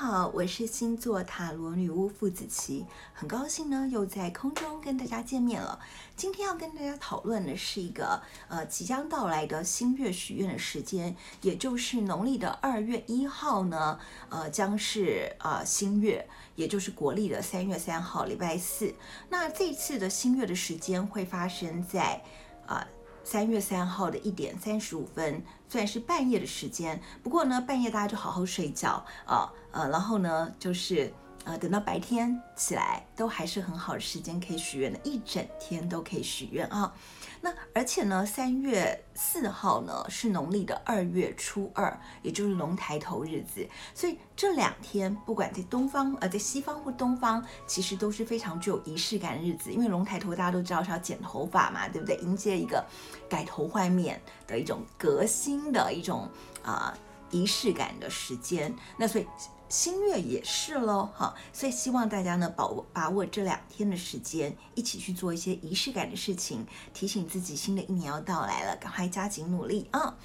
好我是星座塔罗女巫傅子琪，很高兴呢又在空中跟大家见面了。今天要跟大家讨论的是一个呃即将到来的新月许愿的时间，也就是农历的二月一号呢，呃将是呃新月，也就是国历的三月三号礼拜四。那这次的新月的时间会发生在啊。呃三月三号的一点三十五分，虽然是半夜的时间，不过呢，半夜大家就好好睡觉啊，呃，然后呢，就是呃，等到白天起来，都还是很好的时间可以许愿的，一整天都可以许愿啊。那而且呢，三月四号呢是农历的二月初二，也就是龙抬头日子，所以这两天不管在东方呃在西方或东方，其实都是非常具有仪式感的日子。因为龙抬头大家都知道是要剪头发嘛，对不对？迎接一个改头换面的一种革新的一种啊、仪式感的时间。那所以。新月也是喽，哈，所以希望大家呢，把握把握这两天的时间，一起去做一些仪式感的事情，提醒自己新的一年要到来了，赶快加紧努力啊！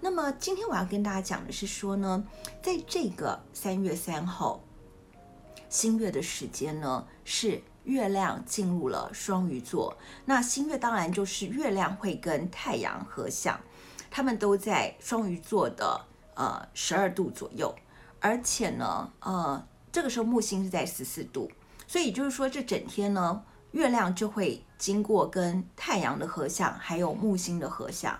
那么今天我要跟大家讲的是说呢，在这个三月三号新月的时间呢，是月亮进入了双鱼座，那新月当然就是月亮会跟太阳合相，他们都在双鱼座的呃十二度左右。而且呢，呃，这个时候木星是在十四度，所以就是说这整天呢，月亮就会经过跟太阳的合相，还有木星的合相。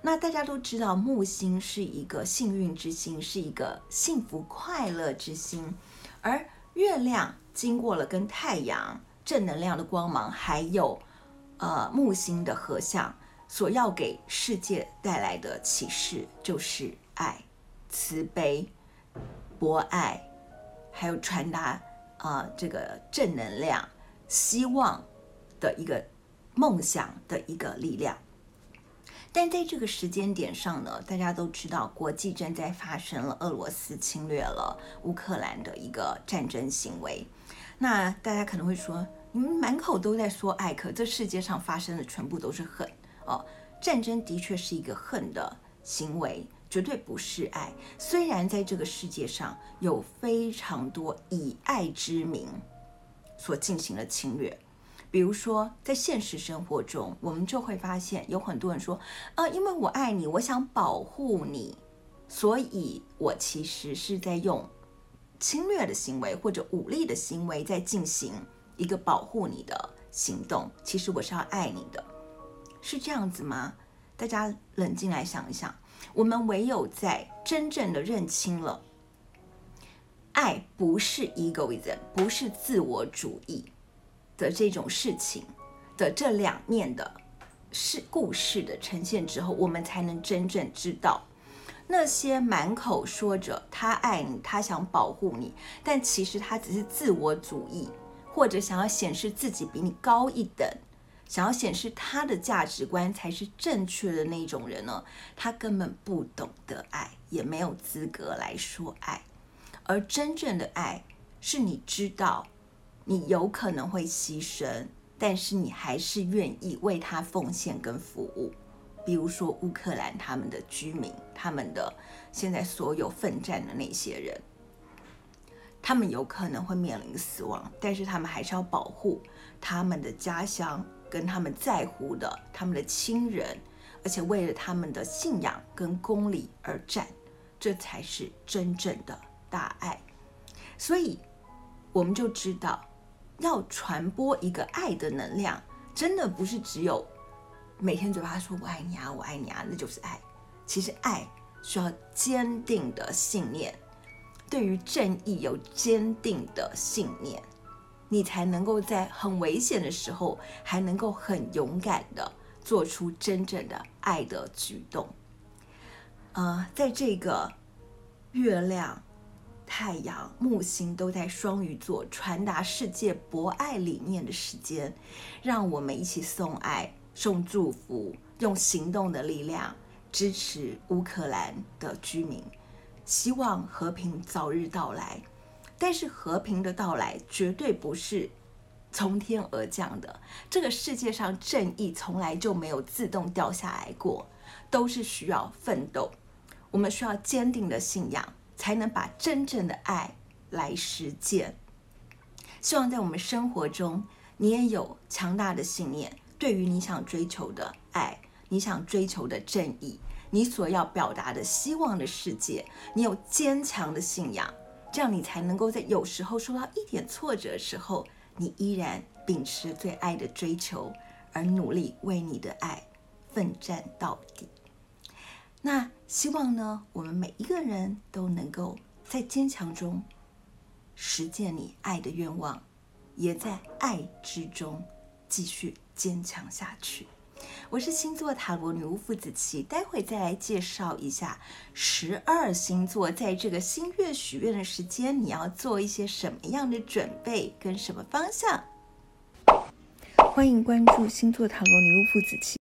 那大家都知道，木星是一个幸运之星，是一个幸福快乐之星，而月亮经过了跟太阳正能量的光芒，还有呃木星的合相，所要给世界带来的启示就是爱、慈悲。博爱，还有传达啊、这个正能量、希望的一个梦想的一个力量。但在这个时间点上呢，大家都知道，国际正在发生了俄罗斯侵略了乌克兰的一个战争行为。那大家可能会说，你们满口都在说爱，可这世界上发生的全部都是恨哦。战争的确是一个恨的行为。绝对不是爱。虽然在这个世界上有非常多以爱之名所进行的侵略，比如说在现实生活中，我们就会发现有很多人说，啊，因为我爱你，我想保护你，所以我其实是在用侵略的行为或者武力的行为在进行一个保护你的行动。其实我是要爱你的，是这样子吗？大家冷静来想一想。我们唯有在真正的认清了，爱不是 egoism，不是自我主义的这种事情的这两面的事故事的呈现之后，我们才能真正知道，那些满口说着他爱你，他想保护你，但其实他只是自我主义，或者想要显示自己比你高一等。想要显示他的价值观才是正确的那种人呢，他根本不懂得爱，也没有资格来说爱。而真正的爱，是你知道你有可能会牺牲，但是你还是愿意为他奉献跟服务。比如说乌克兰他们的居民，他们的现在所有奋战的那些人，他们有可能会面临死亡，但是他们还是要保护他们的家乡。跟他们在乎的，他们的亲人，而且为了他们的信仰跟公理而战，这才是真正的大爱。所以，我们就知道，要传播一个爱的能量，真的不是只有每天嘴巴说“我爱你啊，我爱你啊”，那就是爱。其实，爱需要坚定的信念，对于正义有坚定的信念。你才能够在很危险的时候，还能够很勇敢地做出真正的爱的举动。呃，在这个月亮、太阳、木星都在双鱼座传达世界博爱理念的时间，让我们一起送爱、送祝福，用行动的力量支持乌克兰的居民，希望和平早日到来。但是和平的到来绝对不是从天而降的，这个世界上正义从来就没有自动掉下来过，都是需要奋斗。我们需要坚定的信仰，才能把真正的爱来实践。希望在我们生活中，你也有强大的信念，对于你想追求的爱，你想追求的正义，你所要表达的希望的世界，你有坚强的信仰，这样你才能够在有时候受到一点挫折的时候，你依然秉持对爱的追求，而努力为你的爱奋战到底。那希望呢，我们每一个人都能够在坚强中实践你爱的愿望，也在爱之中继续坚强下去。我是星座塔罗女巫傅子琪，待会再来介绍一下十二星座在这个新月许愿的时间，你要做一些什么样的准备跟什么方向。欢迎关注星座塔罗女巫付子琪。